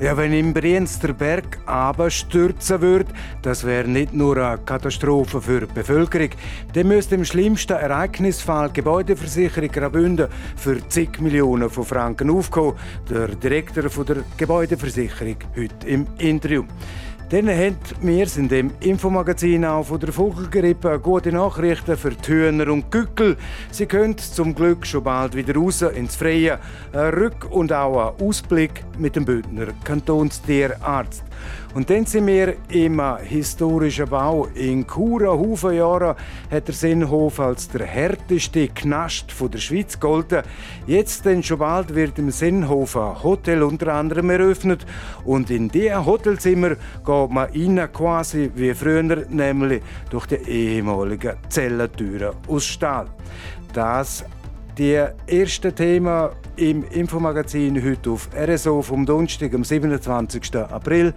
Ja, wenn im Brienz der Berg stürzen würde, das wäre nicht nur eine Katastrophe für die Bevölkerung. Dann müsste im schlimmsten Ereignisfall die Gebäudeversicherung Graubünden für zig Millionen von Franken aufkommen. Der Direktor der Gebäudeversicherung heute im Interview. Dann haben wir in dem Infomagazin auch von der Vogelgrippe gute Nachrichten für die Hühner und Gückel. Sie können zum Glück schon bald wieder raus ins Freie. Ein Rück- und auch ein Ausblick mit dem Bündner Kantonstierarzt. Und dann sind wir im historischen Bau. In Chur, Haufen hat der Sinnhof als der härteste Knast der Schweiz gegolten. Jetzt denn schon bald wird im Sinnhof ein Hotel unter anderem eröffnet. Und in diesem Hotelzimmer geht man rein quasi wie früher, nämlich durch die ehemaligen Zellentüren aus Stahl. Das die ersten Themen im Infomagazin heute auf RSO vom Donnerstag, am 27. April.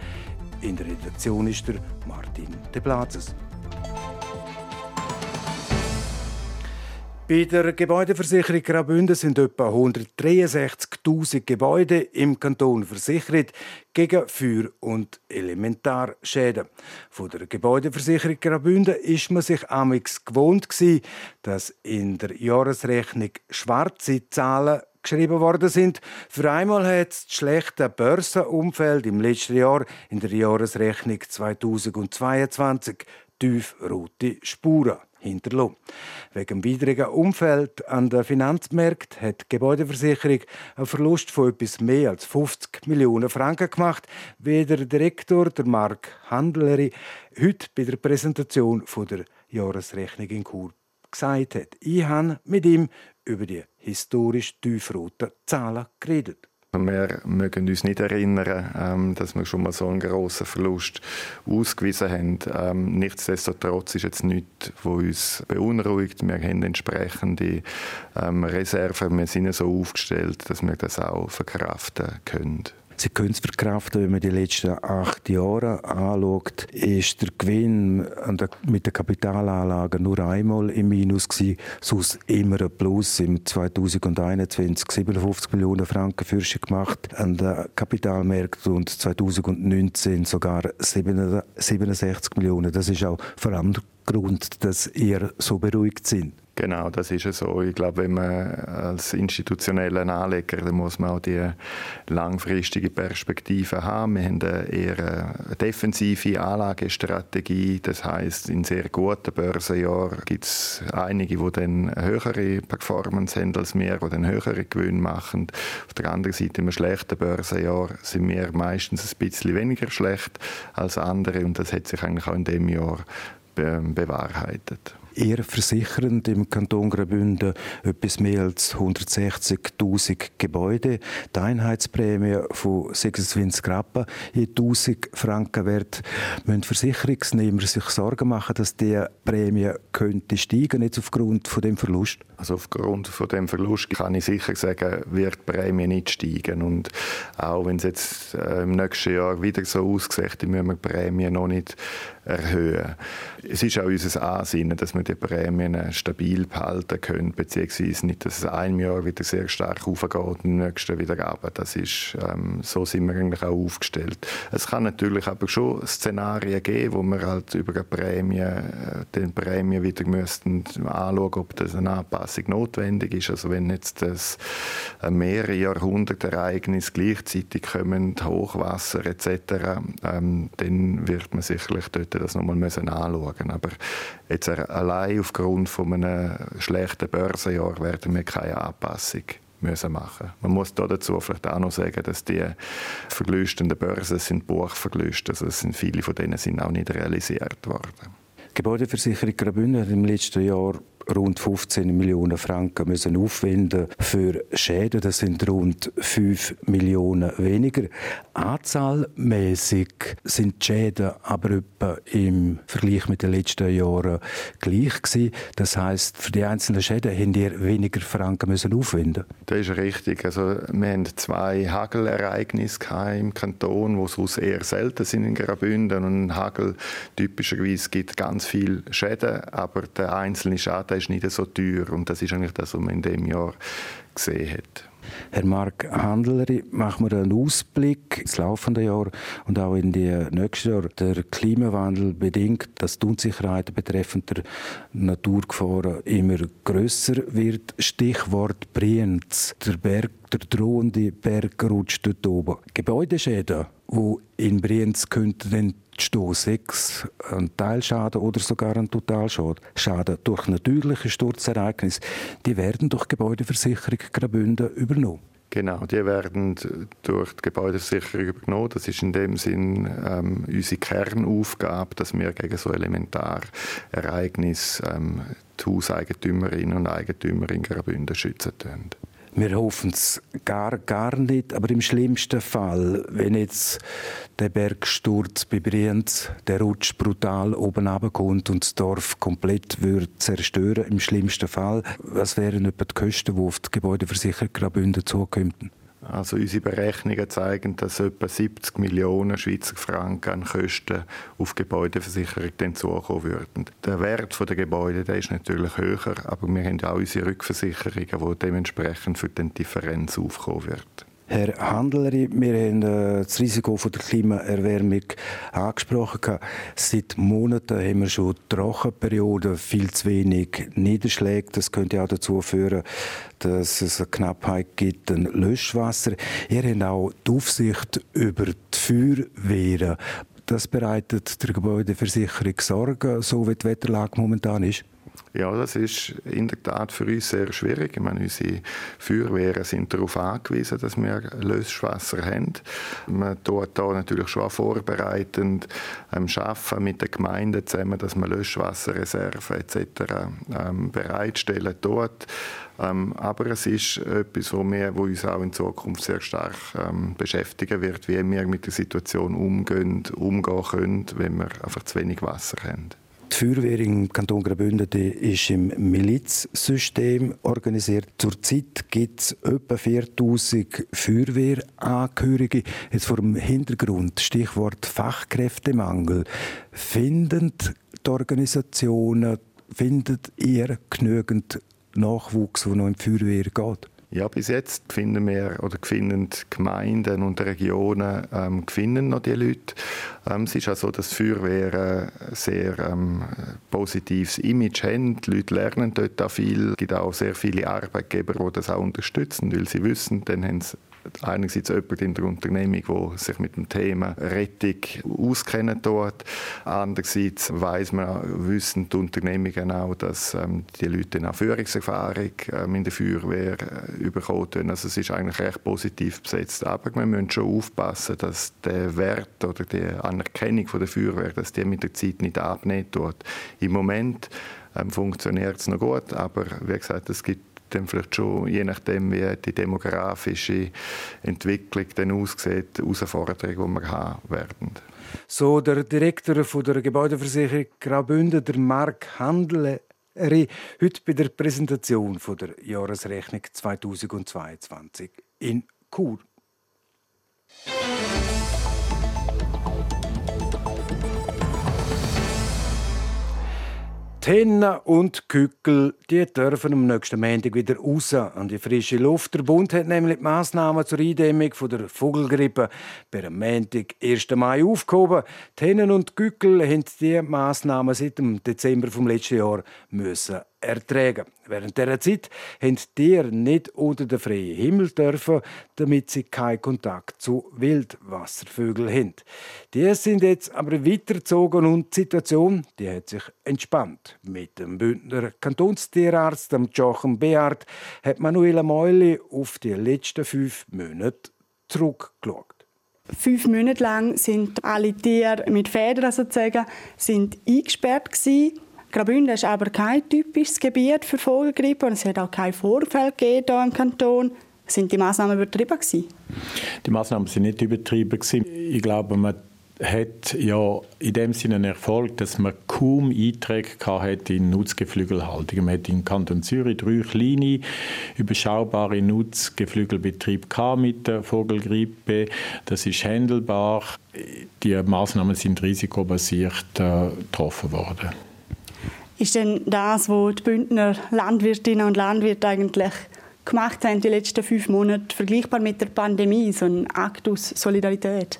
In der Redaktion ist der Martin De Plazes. Bei der Gebäudeversicherung Graubünden sind etwa 163.000 Gebäude im Kanton versichert gegen Feuer- und Elementarschäden. Von der Gebäudeversicherung Graubünden ist man sich amix gewohnt dass in der Jahresrechnung schwarze Zahlen geschrieben worden sind. Für einmal hat das schlechte Börsenumfeld im letzten Jahr in der Jahresrechnung 2022 tiefrote Spuren hinterlassen. Wegen dem widrigen Umfeld an den Finanzmärkten hat die Gebäudeversicherung einen Verlust von etwas mehr als 50 Millionen Franken gemacht, wie der Direktor, der Mark Handleri, heute bei der Präsentation der Jahresrechnung in Chur gesagt hat. Ich habe mit ihm über die historisch tiefroten Zahlen geredet. Wir mögen uns nicht erinnern, ähm, dass wir schon mal so einen grossen Verlust ausgewiesen haben. Ähm, nichtsdestotrotz ist jetzt nichts, was uns beunruhigt. Wir haben entsprechende ähm, Reserven. Wir sind so aufgestellt, dass wir das auch verkraften können. Sie können es verkraften, wenn man die letzten acht Jahre anschaut, ist der Gewinn mit den Kapitalanlagen nur einmal im Minus gewesen, sonst immer ein Plus. Im 2021 57 Millionen Franken Fürsche gemacht an den Kapitalmärkten und 2019 sogar 67 Millionen. Das ist auch vor allem der Grund, dass ihr so beruhigt sind. Genau, das ist es so. Ich glaube, wenn man als institutioneller Anleger, dann muss man auch die langfristige Perspektive haben. Wir haben eher eine defensive Anlagestrategie. Das heißt, in sehr guten Börsenjahren gibt es einige, die dann eine höhere Performance haben als wir, die dann höhere Gewinne machen. Auf der anderen Seite, im schlechten Börsenjahr sind wir meistens ein bisschen weniger schlecht als andere und das hat sich eigentlich auch in dem Jahr bewahrheitet eher versichernd im Kanton Graubünden etwas mehr als 160.000 Gebäude. Die Einheitsprämie von 26 Rappen je 1000 Franken wert. Müssen Versicherungsnehmer sich Sorgen machen, dass die Prämie könnte steigen, jetzt aufgrund von dem Verlust? Also aufgrund von dem Verlust kann ich sicher sagen, wird die Prämie nicht steigen. Und auch wenn es jetzt äh, im nächsten Jahr wieder so aussieht, müssen wir die Prämie noch nicht erhöhen. Es ist auch unser Ansinnen, dass wir die Prämien stabil behalten können, beziehungsweise nicht, dass es einem Jahr wieder sehr stark aufgeht und im nächsten wieder runter. Das ist, ähm, so sind wir eigentlich auch aufgestellt. Es kann natürlich aber schon Szenarien geben, wo wir halt über eine Prämie, äh, den Prämie wieder müssten anschauen, ob das eine Anpassung notwendig ist. Also wenn jetzt das mehrere Jahrhunderte Ereignis gleichzeitig kommen, Hochwasser etc., ähm, dann wird man sicherlich dort das nochmal müssen anschauen Aber jetzt allein aufgrund von einem schlechten Börsenjahr werden wir keine Anpassung müssen machen. Man muss da dazu vielleicht auch noch sagen, dass die verlustenden Börsen sind Buchverluste, also sind viele von denen sind auch nicht realisiert worden. Die Gebäudeversicherung Graubünden hat im letzten Jahr rund 15 Millionen Franken müssen aufwenden für Schäden. Das sind rund 5 Millionen weniger. Anzahlmäßig sind die Schäden aber etwa im Vergleich mit den letzten Jahren gleich gewesen. Das heißt, für die einzelnen Schäden haben ihr weniger Franken müssen aufwenden. Das ist richtig. Also wir haben zwei Hagelereignisse im Kanton, die sonst eher selten sind in Graubünden und Hagel typischerweise gibt ganz viel Schäden, aber der einzelne Schaden ist nicht so teuer und das ist eigentlich das, was man in dem Jahr gesehen hat. Herr Mark Handleri, machen wir einen Ausblick ins laufende Jahr und auch in die nächsten Jahr. Der Klimawandel bedingt, dass die Unsicherheit betreffend der Naturgefahren immer größer wird. Stichwort Brienz. Der Berg, der drohende Berg rutscht dort oben. Gebäudeschäden, die in Brienz könnten stehen sechs ein Teilschaden oder sogar ein Totalschaden Schaden durch natürliche Sturzereignisse, die werden durch Gebäudeversicherung Graubünden übernommen. Genau, die werden durch die Gebäudeversicherung übernommen. Das ist in dem Sinn ähm, unsere Kernaufgabe, dass wir gegen so Elementarereignisse ähm, die Hauseigentümerinnen und Eigentümer in Graubünden schützen können. Wir hoffen es gar, gar nicht, aber im schlimmsten Fall, wenn jetzt der Bergsturz bei Brienz, der Rutsch brutal oben runterkommt und das Dorf komplett würde zerstören, im schlimmsten Fall, was wären etwa die Kosten, die auf die Gebäudeversicherung Graubünden zukommen? Also unsere Berechnungen zeigen, dass etwa 70 Millionen Schweizer Franken an Kosten auf Gebäudeversicherung dann zukommen würden. Der Wert der Gebäude der ist natürlich höher, aber wir haben auch unsere Rückversicherungen, die dementsprechend für die Differenz aufkommen wird. Herr Handleri, wir haben äh, das Risiko der Klimaerwärmung angesprochen. Seit Monaten haben wir schon Trockenperioden, viel zu wenig Niederschläge. Das könnte auch dazu führen, dass es eine Knappheit gibt an Löschwasser. Ihr habt auch die Aufsicht über die Feuerwehren. Das bereitet der Gebäudeversicherung Sorgen, so wie die Wetterlage momentan ist. Ja, das ist in der Tat für uns sehr schwierig. Ich meine, unsere Feuerwehren sind darauf angewiesen, dass wir Löschwasser haben. Man tut da natürlich schon vorbereitend ähm, arbeiten mit den Gemeinden zusammen, dass man Löschwasserreserven etc. Ähm, bereitstellen dort. Ähm, aber es ist etwas, wo, wir, wo uns auch in Zukunft sehr stark ähm, beschäftigen wird, wie wir mit der Situation umgehen, umgehen können, wenn wir einfach zu wenig Wasser haben. Die Feuerwehr im Kanton Graubünden ist im Milizsystem organisiert. Zurzeit gibt es etwa 4000 Feuerwehrangehörige. Jetzt vor dem Hintergrund, Stichwort Fachkräftemangel. Finden die Organisationen, findet ihr genügend Nachwuchs, der noch in die Feuerwehr geht? Ja, bis jetzt finden wir oder finden Gemeinden und Regionen ähm, finden noch die Leute. Ähm, es ist auch so, dass die ein sehr ähm, positives Image haben. Die Leute lernen dort auch viel. Es gibt auch sehr viele Arbeitgeber, die das auch unterstützen, weil sie wissen, dann haben sie einerseits jemand in der Unternehmung, der sich mit dem Thema Rettung auskennen dort. Andererseits weiß man, wissen die Unternehmungen auch, dass ähm, die Leute eine Führungserfahrung ähm, in der Feuerwehr äh, bekommen. Also es ist eigentlich recht positiv besetzt. Aber wir müssen schon aufpassen, dass der Wert oder die Anerkennung von der Feuerwehr, dass die mit der Zeit nicht abnehmen tut. Im Moment ähm, funktioniert es noch gut, aber wie gesagt, es gibt dann vielleicht schon, je nachdem, wie die demografische Entwicklung dann aussieht, Herausforderungen, die wir haben werden. So der Direktor der Gebäudeversicherung Graubünden, der Mark Handler, heute bei der Präsentation der Jahresrechnung 2022 in Chur. Hennen und Kückel, die dürfen am nächsten Montag wieder raus an die frische Luft. Der Bund hat nämlich die Massnahmen zur Eindämmung der Vogelgrippe per Montag, 1. Mai, aufgehoben. Die Hennen und Kückel haben diese Massnahmen seit dem Dezember vom letzten Jahr müssen ertragen. Während dieser Zeit haben die Tiere nicht unter den freien Himmel dürfen, damit sie keinen Kontakt zu Wildwasservögeln haben. Die sind jetzt aber weitergezogen und die Situation die hat sich entspannt. Mit dem Bündner Kantonstierarzt Joachim Beard hat Manuela Meuli auf die letzten fünf Monate zurückgeschaut. Fünf Monate lang sind alle Tiere mit Federn sozusagen sind eingesperrt gewesen. Graubünden ist aber kein typisches Gebiet für Vogelgrippe und es hat auch kein Vorfall gegeben im Kanton. Sind die Maßnahmen übertrieben gewesen? Die Maßnahmen sind nicht übertrieben gewesen. Ich glaube, man hat ja in dem Sinne einen Erfolg, dass man kaum Einträge hatte in Nutzgeflügelhaltung. Man hat im Kanton Zürich drei kleine, überschaubare Nutzgeflügelbetriebe mit der Vogelgrippe. Das ist handelbar. Die Maßnahmen sind risikobasiert äh, getroffen worden. Ist denn das, was die Bündner Landwirtinnen und Landwirte eigentlich gemacht haben die letzten fünf Monate, vergleichbar mit der Pandemie, so ein Akt aus Solidarität?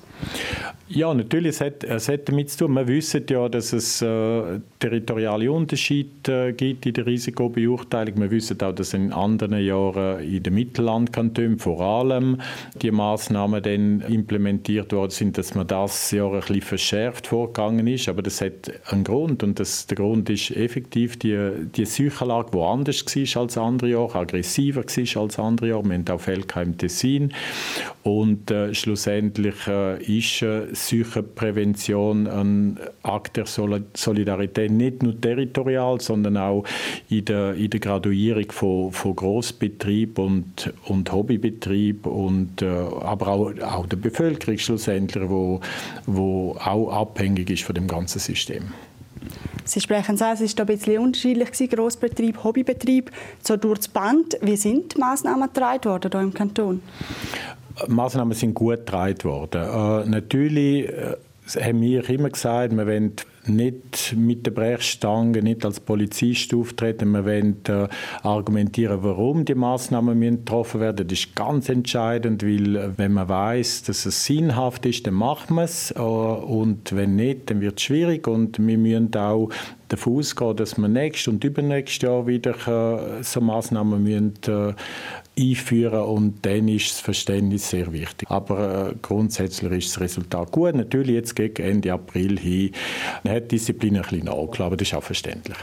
Ja, natürlich, es hat, es hat damit zu tun. Wir wissen ja, dass es äh, territoriale Unterschiede äh, gibt in der Risikobeurteilung. Wir wissen auch, dass in anderen Jahren in den Mittellandkantonen vor allem die Maßnahmen dann implementiert worden sind, dass man das Jahr ein bisschen verschärft vorgegangen ist. Aber das hat einen Grund und das, der Grund ist effektiv die, die Seuchenlage, die anders war als andere Jahre, aggressiver war als andere Jahre. Wir haben auch Fälle im Tessin und äh, schlussendlich äh, ist äh, Seuchenprävention ein Akt der Solidarität, nicht nur territorial, sondern auch in der, in der Graduierung von, von Großbetrieb und, und Hobbybetrieb und äh, aber auch, auch der Bevölkerung schlussendlich, wo, wo auch abhängig ist von dem ganzen System. Sie sprechen es an, es ist ein bisschen unterschiedlich Grossbetrieb, Hobbybetrieb, so durch das Band. Wie sind die Massnahmen getragen worden hier im Kanton? Maßnahmen sind gut getragen worden. Äh, natürlich äh, haben wir immer gesagt, wir wollen nicht mit der Brechstange, nicht als Polizist auftreten. Wir wollen äh, argumentieren, warum die Maßnahmen getroffen werden. Das ist ganz entscheidend, weil äh, wenn man weiß, dass es sinnhaft ist, dann macht man es. Äh, und wenn nicht, dann wird es schwierig. Und wir müssen auch davon ausgehen, dass wir nächstes und übernächstes Jahr wieder äh, so Maßnahmen müssen, äh, einführen und dann ist das Verständnis sehr wichtig. Aber äh, grundsätzlich ist das Resultat gut. Natürlich jetzt gegen Ende April hin hat die Disziplin ein bisschen nachgelassen, aber das ist auch verständlich.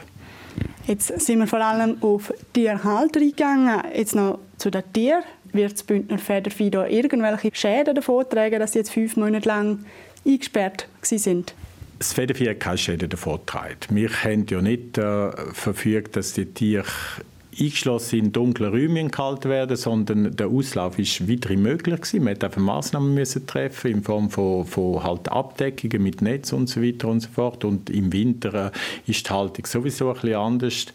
Jetzt sind wir vor allem auf Tierhalter eingegangen. Jetzt noch zu den Tieren. Wird das Bündner Federvieh irgendwelche Schäden davon tragen, dass sie jetzt fünf Monate lang eingesperrt sind? Das Federvieh hat keine Schäden davon getragen. Wir haben ja nicht äh, verfügt, dass die Tiere eingeschlossen in dunklen Räumen gehalten werden, sondern der Auslauf ist wieder möglich gewesen. Man musste Maßnahmen müssen treffen in Form von, von halt Abdeckungen mit Netz und so weiter und so fort. Und im Winter äh, ist die Haltung sowieso ein anders.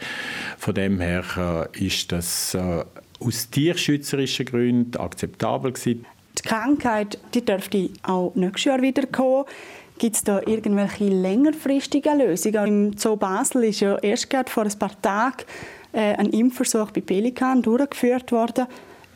Von dem her äh, ist das äh, aus tierschützerischen Gründen akzeptabel gewesen. Die Krankheit die dürfte auch nächstes Jahr wieder kommen. Gibt es da irgendwelche längerfristigen Lösungen? Im Zoo Basel ist ja erst vor ein paar Tagen ein Impfversuch bei Pelikan durchgeführt worden.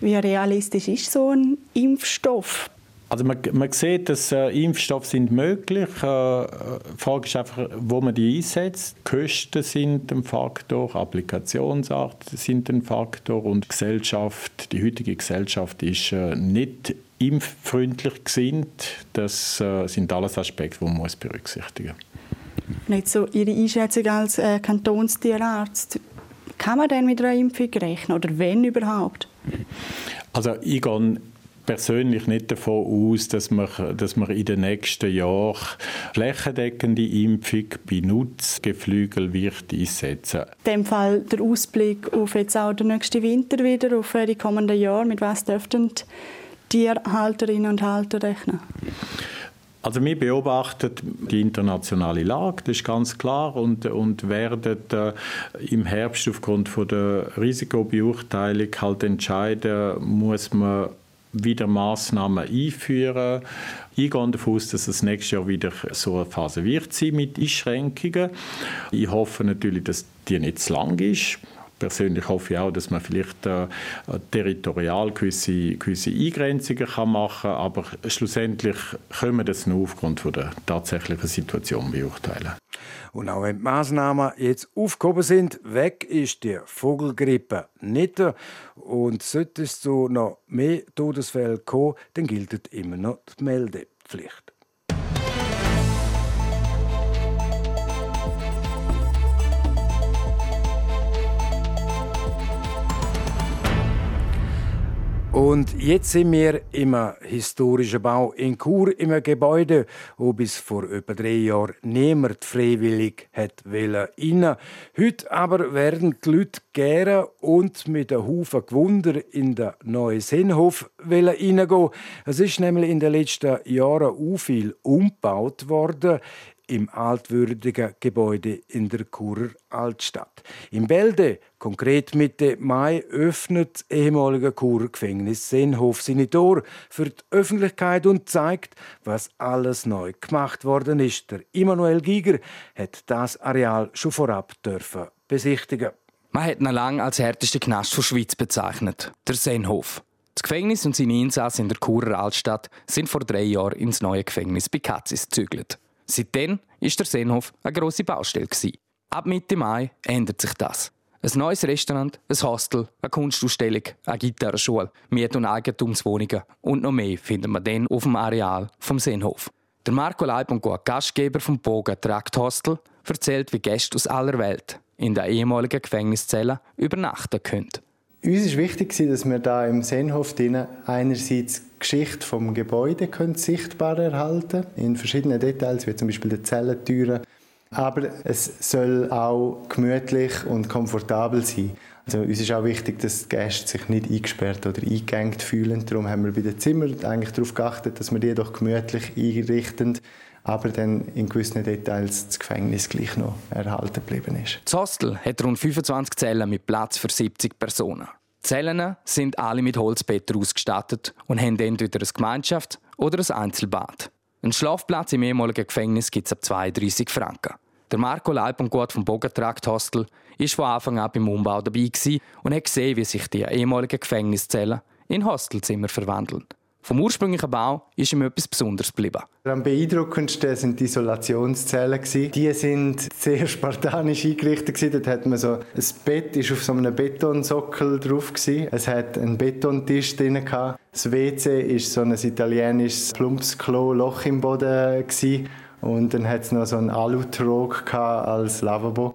Wie realistisch ist so ein Impfstoff? Also man, man sieht, dass äh, Impfstoffe sind möglich. Äh, die Frage ist einfach, wo man die einsetzt. Die Kosten sind ein Faktor, Applikationsart sind ein Faktor und die Gesellschaft, die heutige Gesellschaft ist äh, nicht impffreundlich gesinnt. Das äh, sind alles Aspekte, die man muss berücksichtigen muss. Nicht so Ihre Einschätzung als äh, Kantonstierarzt. Kann man denn mit einer Impfung rechnen oder wenn überhaupt? Also ich gehe persönlich nicht davon aus, dass man, dass man in den nächsten Jahren flächendeckende Impfung bei Nutzgeflügel wird einsetzen. In dem Fall der Ausblick auf jetzt auch den nächsten Winter wieder, auf die kommenden Jahre, mit was dürften Tierhalterinnen und Halter rechnen? Also wir beobachten die internationale Lage, das ist ganz klar, und, und werden äh, im Herbst aufgrund von der Risikobeurteilung halt entscheiden, muss man wieder Maßnahmen einführen. Ich gehe davon aus, dass es nächstes Jahr wieder so eine Phase wird sein mit Einschränkungen. Ich hoffe natürlich, dass die nicht zu lang ist persönlich hoffe ich auch, dass man vielleicht äh, territorial gewisse, gewisse Eingrenzungen kann machen kann, aber schlussendlich können wir das nur aufgrund von der tatsächlichen Situation beurteilen. Und auch wenn die Massnahmen jetzt aufgehoben sind, weg ist die Vogelgrippe nicht. Und sollte es zu noch mehr Todesfällen kommen, dann gilt immer noch die Meldepflicht. Und jetzt sind wir im historischen Bau in Chur, im Gebäude, wo bis vor etwa drei Jahren niemand freiwillig hat rein. Heute aber werden die Leute gerne und mit einem Haufen Gewunder in den neuen Sinnhof reingehen. Es ist nämlich in den letzten Jahren auch viel umgebaut worden im altwürdigen Gebäude in der Churer Altstadt. Im Bälde, konkret Mitte Mai, öffnet das ehemalige Churer Gefängnis Seenhof seine Tore für die Öffentlichkeit und zeigt, was alles neu gemacht worden ist. Der Immanuel Giger hat das Areal schon vorab dürfen besichtigen. Man hat ihn lange als härteste Knast der Schweiz bezeichnet, der Seenhof. Das Gefängnis und seine Insassen in der Churer Altstadt sind vor drei Jahren ins neue Gefängnis bei Katzis gezügelt. Seitdem war der Seenhof eine grosse Baustelle. Ab Mitte Mai ändert sich das. Ein neues Restaurant, ein Hostel, eine Kunstausstellung, eine Gitarrenschule, Miet- und Eigentumswohnungen und noch mehr finden wir dann auf dem Areal vom Seenhof. Der Marco Leib und Gastgeber vom Bogen Trakt Hostel erzählt, wie Gäste aus aller Welt in der ehemaligen Gefängniszelle übernachten können. Uns ist wichtig, dass wir da im Seenhof einerseits Geschichte vom Gebäude können sichtbar erhalten in verschiedenen Details, wie zum Beispiel die Zellentüren. Aber es soll auch gemütlich und komfortabel sein. Also uns ist auch wichtig, dass die Gäste sich nicht eingesperrt oder eingeengt fühlen. Darum haben wir bei den Zimmern eigentlich darauf geachtet, dass wir die doch gemütlich einrichten aber dann in gewissen Details das Gefängnis gleich noch erhalten geblieben ist. Das Hostel hat rund 25 Zellen mit Platz für 70 Personen. Die Zellen sind alle mit Holzbetten ausgestattet und haben entweder eine Gemeinschaft oder ein Einzelbad. Ein Schlafplatz im ehemaligen Gefängnis gibt es ab 32 Franken. Der Marco Leib und Gut vom Bogentrakt Hostel war von Anfang an beim Umbau dabei und hat gesehen, wie sich die ehemaligen Gefängniszellen in Hostelzimmer verwandeln. Vom ursprünglichen Bau ist ihm etwas Besonderes geblieben. Am beeindruckendsten sind die Isolationszellen. Die sind sehr spartanisch eingerichtet. Dort hat man so ein Bett ist auf so einem Betonsockel drauf. Es hat einen Betontisch drin. Das WC ist so ein italienisches Plumpsklo, Loch im Boden. Und dann hat es noch so einen Alutrog als Lavabo.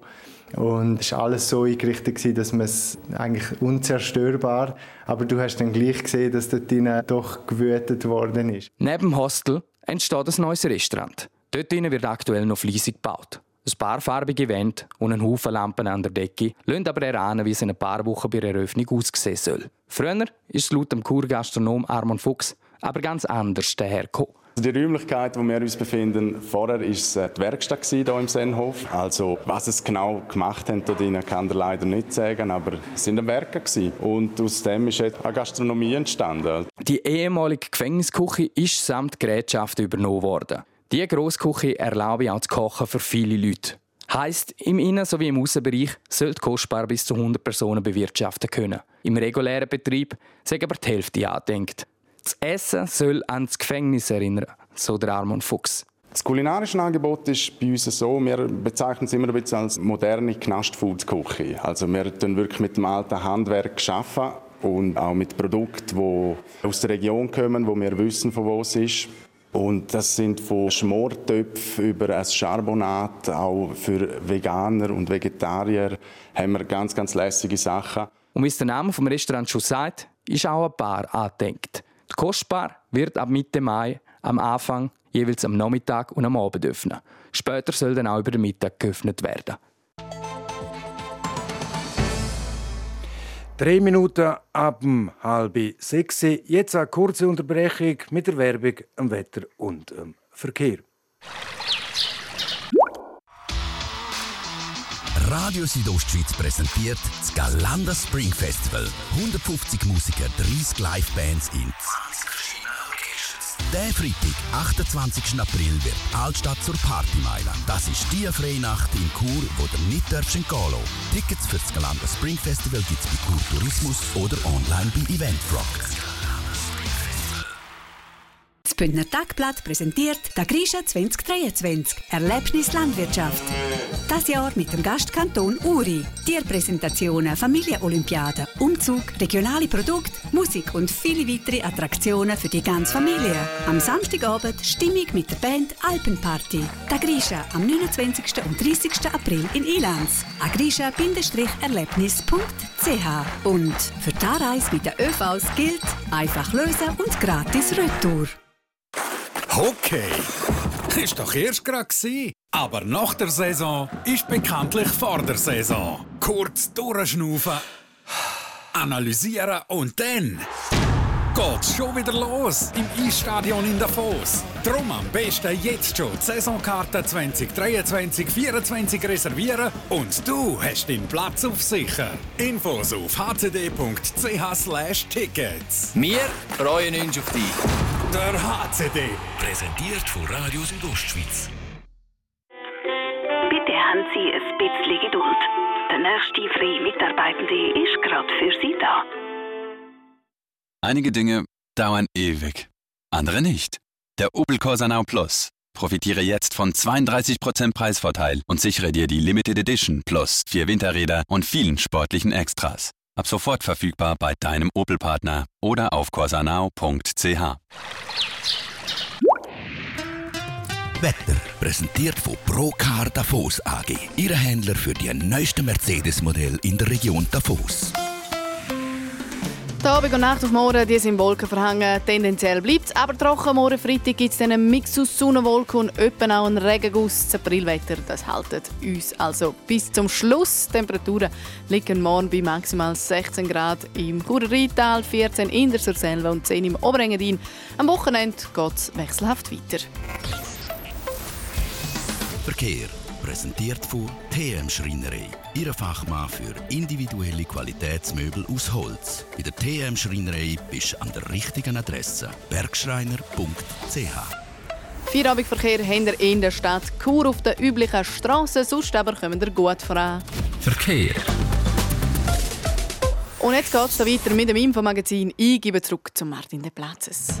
Und es war alles so eingerichtet, dass man es eigentlich unzerstörbar, aber du hast dann gleich gesehen, dass dort drinnen doch gewütet worden ist. Neben dem Hostel entsteht ein neues Restaurant. Dort wird aktuell noch fleissig gebaut. Ein paar farbige Wände und ein Haufen Lampen an der Decke lassen aber erahnen, wie es in ein paar Wochen bei der Eröffnung aussehen soll. Früher ist es laut dem Kurgastronom Armand Fuchs aber ganz anders dahergekommen. Die Räumlichkeit, wo wir uns befinden, vorher war es die Werkstatt hier im Sennhof. Also, was es genau gemacht haben, kann er leider nicht sagen, aber es sind Werke. Und aus dem ist eine Gastronomie entstanden. Die ehemalige Gefängnisküche ist samt Gerätschaften übernommen worden. Diese Grossküche erlaube auch das Kochen für viele Leute. Heißt, im Innen- sowie im Außenbereich sollte kostbar bis zu 100 Personen bewirtschaften können. Im regulären Betrieb sind aber die Hälfte angedenkt. Das Essen soll an das Gefängnis erinnern, so der Armand Fuchs. Das kulinarische Angebot ist bei uns so, wir bezeichnen es immer ein bisschen als moderne Knastfood-Küche. Also wir arbeiten wirklich mit dem alten Handwerk arbeiten und auch mit Produkten, die aus der Region kommen, wo wir wissen, von wo es ist. Und das sind von Schmortöpfen über ein Charbonat, auch für Veganer und Vegetarier haben wir ganz, ganz lässige Sachen. Und wie es der Name vom Restaurant schon sagt, ist auch ein Bar angedenkt. Kostbar wird ab Mitte Mai am Anfang jeweils am Nachmittag und am Abend öffnen. Später soll dann auch über den Mittag geöffnet werden. Drei Minuten ab halb sechs. Jetzt eine kurze Unterbrechung mit der Werbung, dem Wetter und dem Verkehr. Radio Südostschweiz präsentiert das Galanda Spring Festival. 150 Musiker, 30 Livebands in 20 verschiedenen Locations. Der Freitag, 28. April, wird Altstadt zur Partymeile. Das ist die Freinacht in Chur, wo du nicht darfst entgehen. Tickets für das Galanda Spring Festival gibt es bei Chur Tourismus oder online bei Eventfrog. Bündner Tagblatt präsentiert «Der Grische 2023. Erlebnis Landwirtschaft». Das Jahr mit dem Gastkanton Uri. Tierpräsentationen, Familienolympiaden, Umzug, regionale Produkte, Musik und viele weitere Attraktionen für die ganze Familie. Am Samstagabend Stimmung mit der Band Alpenparty. Agrisha am 29. und 30. April in Ilanz. agrisha-erlebnis.ch Und für die Anreise mit den ÖVs gilt einfach lösen und gratis Retour. Okay, ist doch erst gerade aber nach der Saison ist bekanntlich vor der Saison. Kurz durchschnaufen, analysieren und dann geht's schon wieder los im Eisstadion in Davos. Drum am besten jetzt schon die Saisonkarte 2023-24 reservieren und du hast deinen Platz auf sicher. Infos auf hcd.ch/tickets. Wir freuen uns auf dich. Der HCD. Präsentiert von Radio Südostschweiz. Bitte haben Sie ein bisschen Geduld. Der nächste freie Mitarbeitende ist gerade für Sie da. Einige Dinge dauern ewig, andere nicht. Der Opel Corsa Now Plus. Profitiere jetzt von 32% Preisvorteil und sichere dir die Limited Edition Plus vier Winterräder und vielen sportlichen Extras. Ab sofort verfügbar bei deinem Opel-Partner oder auf corsanao.ch. Wetter präsentiert von Procar Davos AG, Ihre Händler für die neuesten Mercedes-Modell in der Region Davos. Abend und Nacht auf morgen, die sind Wolken verhangen. Tendenziell bleibt es aber trocken. Morgen Freitag gibt es einen Mix aus Sonnenwolken und öppen auch einen Regenguss. Das Aprilwetter das haltet uns also bis zum Schluss. Die Temperaturen liegen morgen bei maximal 16 Grad im Churer 14 in der Surselva und 10 im Oberengadin. Am Wochenende geht es wechselhaft weiter. Verkehr präsentiert von TM Schreinerei. Ihre Fachmann für individuelle Qualitätsmöbel aus Holz. Bei der TM Schreinerei bist du an der richtigen Adresse. Bergschreiner.ch Feierabendverkehr haben wir in der Stadt Chur auf den üblichen Strassen, sonst aber kommen wir gut voran. Verkehr. Und jetzt geht es weiter mit dem Infomagazin. Ich gebe zurück zu Martin de Platzes.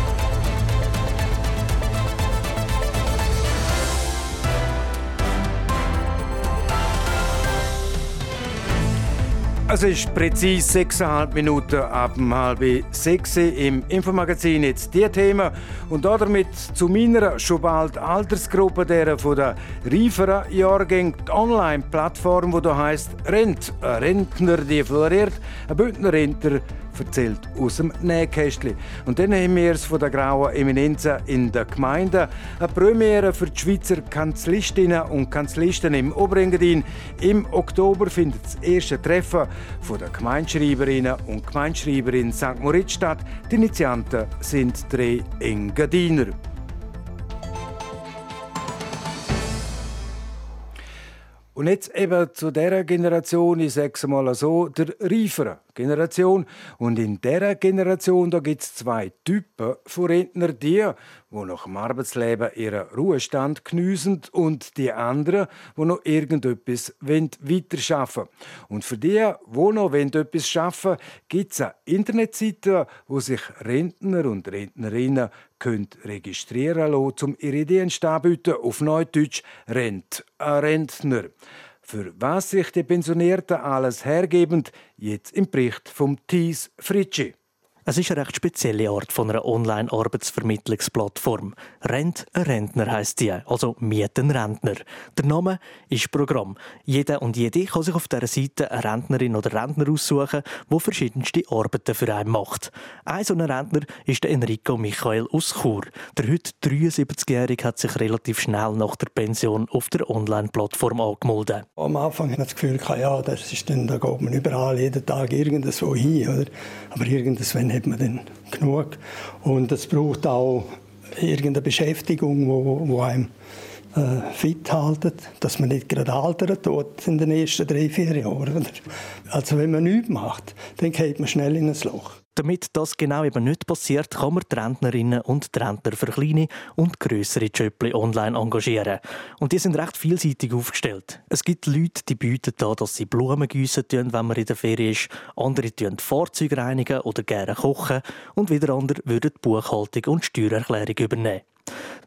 Es ist präzise sechseinhalb Minuten ab dem halb sechs im Infomagazin jetzt die Themen. Und damit zu meiner schon bald Altersgruppe der von der reiferen Jahrgänge die Online-Plattform, die da heißt Rent, ein Rentner, die floriert, ein Bündner Rentner erzählt aus dem Nähkästchen. Und dann haben wir es von der grauen Eminenzen in der Gemeinde. Eine Premiere für die Schweizer Kanzlistinnen und Kanzlisten im Oberengadin. Im Oktober findet das erste Treffen von der Gemeinschreiberinnen und Gemeinschreiber in St. Moritz statt. Die Initianten sind drei Engadiner. Und jetzt eben zu der Generation, ich sage es mal so, der reiferen Generation. Und in dieser Generation gibt es zwei Typen von Rentner, die, die nach dem Arbeitsleben ihren Ruhestand geniessen und die anderen, die noch irgendetwas weiterarbeiten wollen. Und für die, die noch etwas wollen, gibt es eine Internetseite, wo sich Rentner und Rentnerinnen können registrieren lassen, um ihre Dienste anbieten. Auf Neudeutsch Rent, ein Rentner. Für was sich die Pensionierten alles hergeben, jetzt im Bericht vom Thies Fritschi. Es ist eine recht spezielle Art von einer Online-Arbeitsvermittlungsplattform. Rent ein Rentner heisst die, also Mieten Rentner. Der Name ist Programm. Jeder und jede kann sich auf dieser Seite eine Rentnerin oder Rentner aussuchen, wo verschiedenste Arbeiten für einen macht. Ein so Rentner ist der Enrico Michael aus Chur. Der heute 73-Jährige hat sich relativ schnell nach der Pension auf der Online-Plattform angemeldet. Am Anfang hat man das Gefühl, ja, das ist dann, da geht man überall jeden Tag irgendwo hin. Oder? Aber irgendwann hat man dann genug. Und es braucht auch irgendeine Beschäftigung, wo, wo einem äh, fit halten, dass man nicht gerade altern tut in den ersten drei, vier Jahren. Also wenn man nichts macht, dann geht man schnell in ein Loch. Damit das genau eben nicht passiert, kann man die Rentnerinnen und Rentner für kleine und grössere Jobs online engagieren. Und die sind recht vielseitig aufgestellt. Es gibt Leute, die bieten da, dass sie Blumen gießen tun, wenn man in der Ferien ist. Andere tun Fahrzeuge reinigen oder gerne kochen. Und wieder andere würden die Buchhaltung und Steuererklärung übernehmen.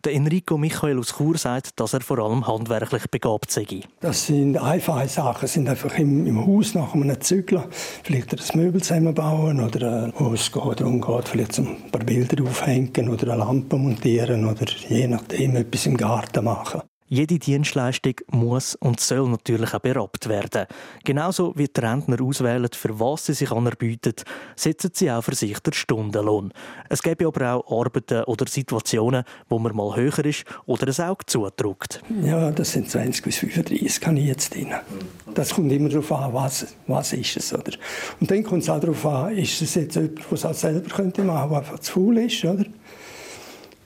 Der Enrico Michael aus Chur sagt, dass er vor allem handwerklich begabt sei. Das sind einfache Sachen, sind einfach im, im Haus nach einem Zügler, vielleicht ein Möbel zusammenbauen oder äh, wo es darum geht, vielleicht ein paar Bilder aufhängen oder eine Lampe montieren oder je nachdem etwas im Garten machen. Jede Dienstleistung muss und soll natürlich auch berappt werden. Genauso wie die Rentner auswählen, für was sie sich anerbieten, setzen sie auch für sich den Stundenlohn. Es gibt aber auch Arbeiten oder Situationen, wo man mal höher ist oder es auch zudrückt. Ja, das sind 20 bis 35, kann ich jetzt drin. Das kommt immer darauf an, was, was ist es. Oder? Und dann kommt es auch darauf an, ist es jetzt jemand, der es auch selber könnte machen könnte, der einfach zu faul ist. Oder?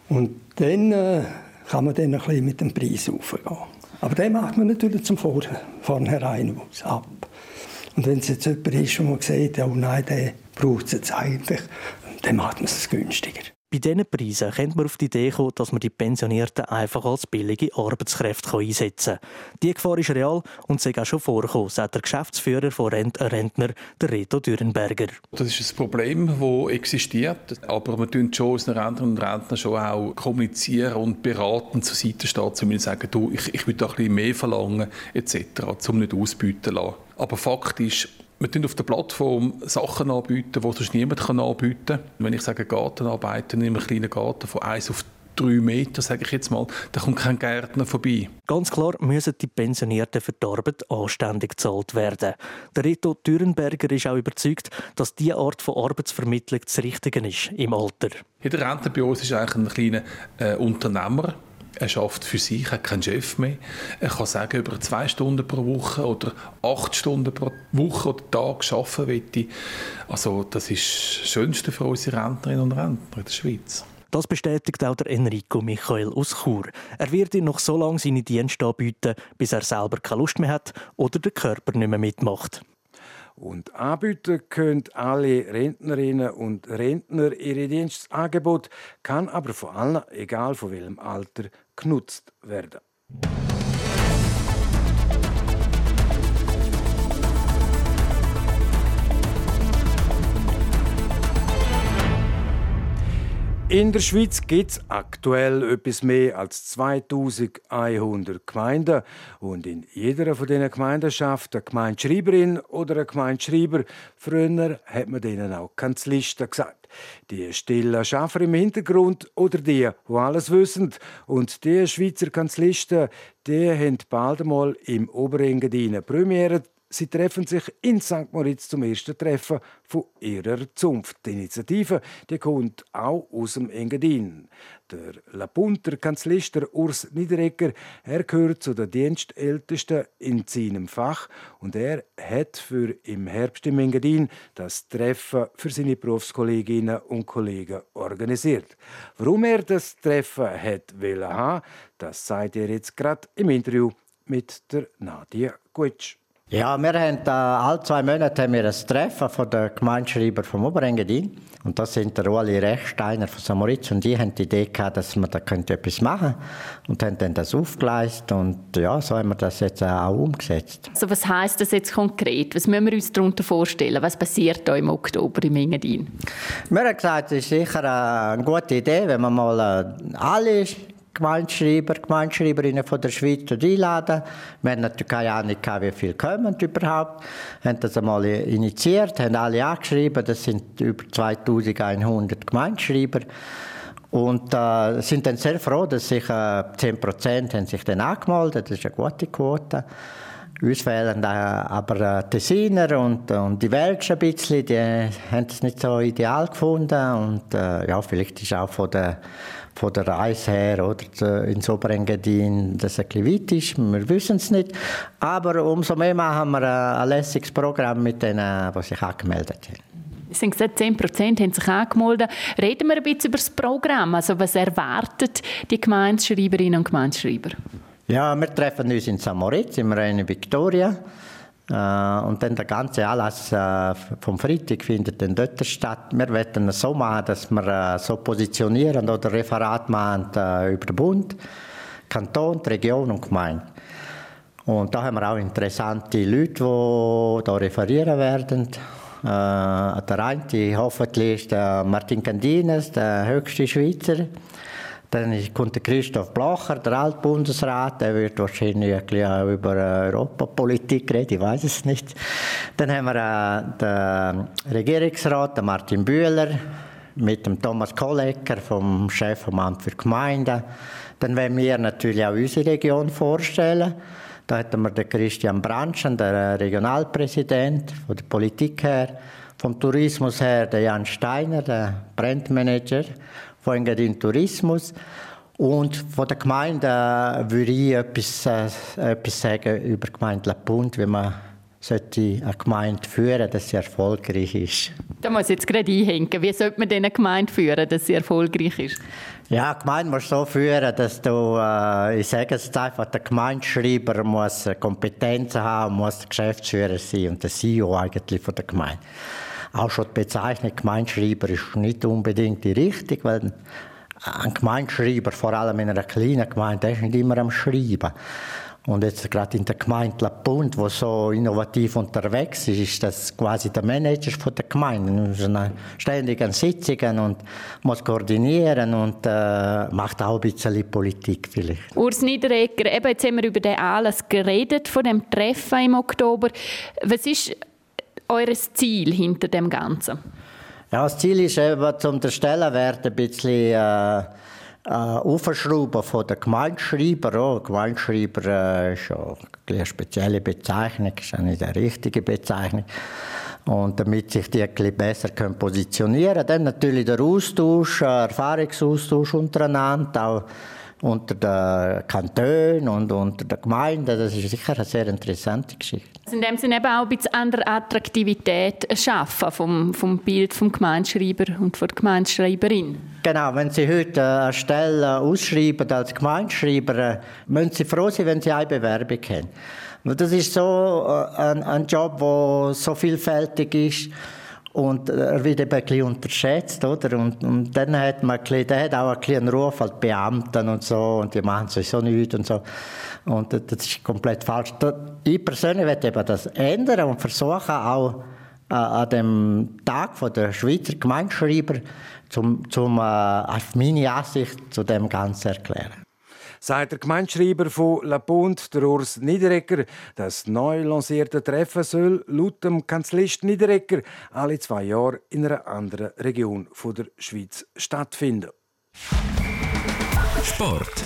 Und dann... Äh, kann man dann ein bisschen mit dem Preis aufgehen. Aber den macht man natürlich zum Vornherein ab. Und wenn es jetzt jemand ist, man sieht, oh nein, der braucht es jetzt eigentlich, dann macht man es günstiger. Bei diesen Preisen könnte man auf die Idee kommen, dass man die Pensionierten einfach als billige Arbeitskräfte einsetzen kann. Die Gefahr ist real und sei auch schon vorgekommen, sagt der Geschäftsführer von Rent Rentner, der Reto Dürrenberger. Das ist ein Problem, das existiert, aber wir tun schon unseren Rentnern und Rentnern schon auch kommunizieren und beraten zur Seite stehen, zumindest sagen, du, ich, ich würde da ein bisschen mehr verlangen, etc., um nicht ausbieten zu lassen. Aber Fakt ist, wir bieten auf der Plattform Sachen anbieten, die sonst niemand anbieten kann. Wenn ich sage Gartenarbeiten in einem kleinen Garten von 1 auf drei Meter, sage ich jetzt mal, da kommt kein Gärtner vorbei. Ganz klar müssen die Pensionierten für die Arbeit anständig gezahlt werden. Der Reto Thürenberger ist auch überzeugt, dass diese Art von Arbeitsvermittlung das Richtige ist im Alter. Jeder Rentner bei uns ist eigentlich ein kleiner äh, Unternehmer er schafft für sich, hat keinen Chef mehr. Er kann sagen, über zwei Stunden pro Woche oder acht Stunden pro Woche oder Tag arbeiten möchte. Also das ist das Schönste für unsere Rentnerinnen und Rentner in der Schweiz. Das bestätigt auch der Enrico Michael aus Chur. Er wird ihn noch so lange seine Dienste anbieten, bis er selber keine Lust mehr hat oder der Körper nicht mehr mitmacht. Und anbieten können alle Rentnerinnen und Rentner ihre Dienstangebot, kann aber vor allem, egal von welchem Alter, genutzt werden. In der Schweiz gibt es aktuell etwas mehr als 2100 Gemeinden. Und in jeder von diesen Gemeinden schafft eine Gemeindeschreiberin oder ein Gemeindeschreiber. Früher hat man denen auch Kanzlisten gesagt. Die stillen Schaffer im Hintergrund oder die, die alles wissen. Und die Schweizer Kanzlisten, die haben bald einmal im Oberengadin Premiere Sie treffen sich in St. Moritz zum ersten Treffen von ihrer Zunft. Die Initiative die kommt auch aus dem Engadin. Der Lapunter Kanzlister Urs Niederegger, er gehört zu den Dienstältesten in seinem Fach und er hat für im Herbst im Engadin das Treffen für seine Berufskolleginnen und Kollegen organisiert. Warum er das Treffen hat haben, das sagt er jetzt gerade im Interview mit der Nadia Gutsch. Ja, wir haben äh, alle zwei Monate haben wir ein Treffen von den Gemeindeschreiber vom Oberengadin. Und das sind der Ueli Rechsteiner von Samoritz. Und die haben die Idee gehabt, dass man da könnte etwas machen Und haben dann das aufgeleistet. Und ja, so haben wir das jetzt auch umgesetzt. Also was heisst das jetzt konkret? Was müssen wir uns darunter vorstellen? Was passiert da im Oktober im Engadin? Wir haben gesagt, es ist sicher eine gute Idee, wenn man mal äh, alle Gemeindeschreiber, Gemeindeschreiberinnen von der Schweiz einladen. Wir haben natürlich keine Ahnung, wie viele kommen überhaupt. Wir haben das einmal initiiert, haben alle angeschrieben. Das sind über 2100 Gemeindeschreiber. Und äh, sind dann sehr froh, dass sich äh, 10 Prozent haben sich dann angemeldet. Das ist eine gute Quote. Uns fehlen äh, aber äh, Tessiner und, und die Welschen ein bisschen. Die haben es nicht so ideal gefunden. Und äh, ja, vielleicht ist auch von der von der Reise her oder ins Oberengadin das ein bisschen weit ist. Wir wissen es nicht. Aber umso mehr machen wir ein lässiges Programm mit denen, die sich angemeldet haben. Sie haben gesagt, 10 Prozent haben sich angemeldet. Reden wir ein bisschen über das Programm. Also was erwartet die Gemeindeschreiberinnen und Gemeindeschreiber? Ja, wir treffen uns in St. Moritz, im Reine Victoria. Äh, und dann der ganze Anlass äh, vom Freitag findet dann dort statt. Wir werden es so machen, dass wir äh, so positionieren oder Referat machen über den Bund, Kanton, Region und Gemeinde. Und da haben wir auch interessante Leute, die hier referieren werden. Der eine hoffentlich ist Martin Candines, der höchste Schweizer. Dann kommt der Christoph Blacher, der Altbundesrat, der wird wahrscheinlich ein über Europapolitik reden, ich weiß es nicht. Dann haben wir äh, den Regierungsrat, den Martin Bühler, mit dem Thomas Kollecker, vom Chef vom Amt für Gemeinden. Dann wollen wir natürlich auch unsere Region vorstellen. Da hatten wir den Christian Branschen, der Regionalpräsident von der Politik her, vom Tourismus her der Jan Steiner, der Brandmanager von Engadin Tourismus. Und von der Gemeinde äh, würde ich etwas, äh, etwas sagen über die Gemeinde Lapund, wie man sollte eine Gemeinde führen, dass sie erfolgreich ist. Da muss ich jetzt gerade einhängen. Wie sollte man eine Gemeinde führen, dass sie erfolgreich ist? Ja, die Gemeinde muss so führen, dass du, äh, ich sage es einfach, der Gemeindeschreiber muss Kompetenzen haben, muss der Geschäftsführer sein und der CEO eigentlich von der Gemeinde. Auch schon die Bezeichnung Gemeinschreiber ist nicht unbedingt die richtige, weil ein Gemeinschreiber, vor allem in einer kleinen Gemeinde, ist nicht immer am Schreiben. Und jetzt gerade in der Gemeinde Lapund, wo so innovativ unterwegs ist, ist das quasi der Manager von der Gemeinde. Ständig an Sitzungen und muss koordinieren und äh, macht auch ein bisschen Politik vielleicht. Urs Niederegger, eben jetzt haben wir über den Anlass geredet, von dem Treffen im Oktober. Was ist eures Ziel hinter dem Ganzen? Ja, das Ziel ist eben, zum der Stellenwert ein bisschen äh, äh, aufschrauben von den Gemeindeschreiber. Oh, Gemeindeschreiber äh, ist ja eine spezielle Bezeichnung, ist ja nicht die richtige Bezeichnung. Und damit sich die bisschen besser positionieren können. Dann natürlich der Austausch, äh, Erfahrungsaustausch untereinander, auch unter den Kantonen und unter den Gemeinden. Das ist sicher eine sehr interessante Geschichte. Also in dem Sinne eben auch ein bisschen andere Attraktivität schaffen vom, vom Bild vom Gemeindeschreiber und von der Gemeindeschreiberin. Genau, wenn Sie heute eine Stelle ausschreiben als Gemeindeschreiber, äh, müssen Sie froh sein, wenn Sie eine Bewerbung haben. Das ist so äh, ein, ein Job, der so vielfältig ist und er wird eben ein bisschen unterschätzt, oder? Und, und dann hat man ein bisschen, der hat auch ein bisschen einen Ruf als Beamten und so, und die machen sowieso nichts und so. Und das ist komplett falsch. Ich persönlich werde eben das ändern und versuchen auch äh, an dem Tag von der Schweizer Gemeindeschreiber zum, zum äh, meine Ansicht zu dem Ganzen erklären sagt der Gemeindeschreiber von La Bund, der Urs Niederegger. Das neu lancierte Treffen soll laut dem Kanzlist Niederegger alle zwei Jahre in einer anderen Region der Schweiz stattfinden. Sport.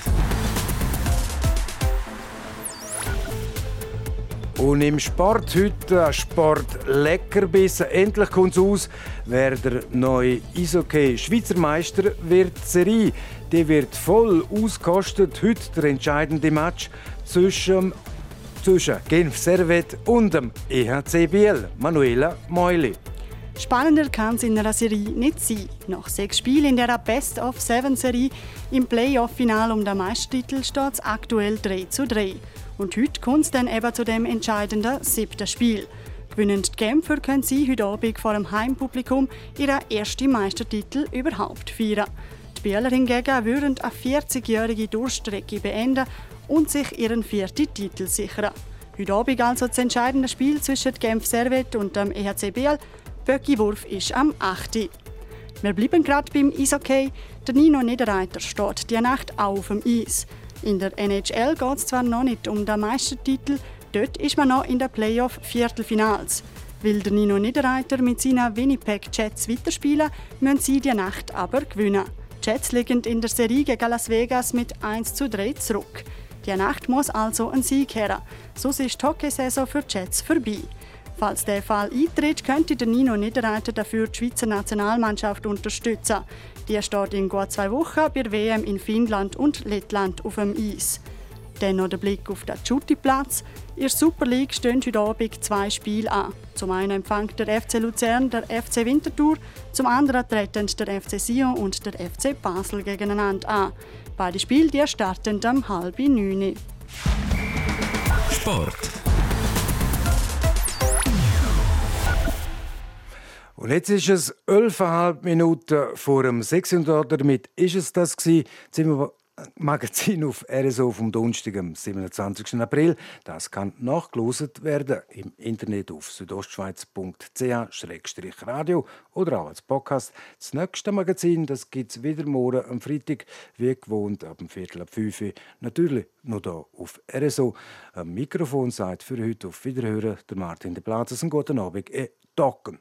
Und im Sport heute ein Sport Leckerbissen. Endlich kommt es aus, wer der neue Eishockey Schweizer Meister wird. Serie, die wird voll ausgekostet. Heute der entscheidende Match zwischen, zwischen Genf Servet und dem EHC Biel. Manuela Meuli. Spannender kann es in einer Serie nicht sein. Nach sechs Spielen in der Best-of-Seven-Serie im Playoff-Final um den Meistertitel steht es aktuell 3 zu 3. Und heute kommt es dann eben zu dem entscheidenden siebten Spiel. Gewinnen die Kämpfer können sie heute Abend vor dem Heimpublikum ihren ersten Meistertitel überhaupt feiern. Die Bieler hingegen würden eine 40-jährige Durchstrecke beenden und sich ihren vierten Titel sichern. Heute Abend also das entscheidende Spiel zwischen Genf Servet und dem EHC Biel. Böcki-Wurf ist am 8. Wir bleiben gerade beim Eishockey. Der Nino Niederreiter steht die Nacht auf dem Eis. In der NHL geht es zwar noch nicht um den Meistertitel, dort ist man noch in der Playoff-Viertelfinals. Will der Nino Niederreiter mit seinen Winnipeg Jets weiterspielen, müssen sie die Nacht aber gewinnen. Die Jets liegen in der Serie gegen Las Vegas mit 1 zu 3 zurück. Die Nacht muss also ein Sieg her. Sonst ist die Hockeysaison für die Jets vorbei. Falls der Fall eintritt, könnte der Nino Niederreiter dafür die Schweizer Nationalmannschaft unterstützen. Die steht in gut zwei Wochen bei der WM in Finnland und Lettland auf dem Eis. Dann noch der Blick auf den Schuttiplatz. In der Super League stehen heute Abend zwei Spiele an. Zum einen empfängt der FC Luzern der FC Winterthur, zum anderen treten der FC Sion und der FC Basel gegeneinander an. Beide Spiele starten am halb neun. Sport. Und jetzt ist es 11,5 Minuten vor dem 6. Und damit ist es das gewesen. Magazin auf RSO vom Donnerstag, am 27. April. Das kann nachgelost werden im Internet auf südostschweiz.ch-radio oder auch als Podcast. Das nächste Magazin gibt es wieder morgen am Freitag, wie gewohnt, ab dem Viertel ab 5 Uhr. Natürlich noch hier auf RSO. Am Mikrofon sagt für heute auf Wiederhören der Martin de Platzes. Einen guten Abend, e Docken.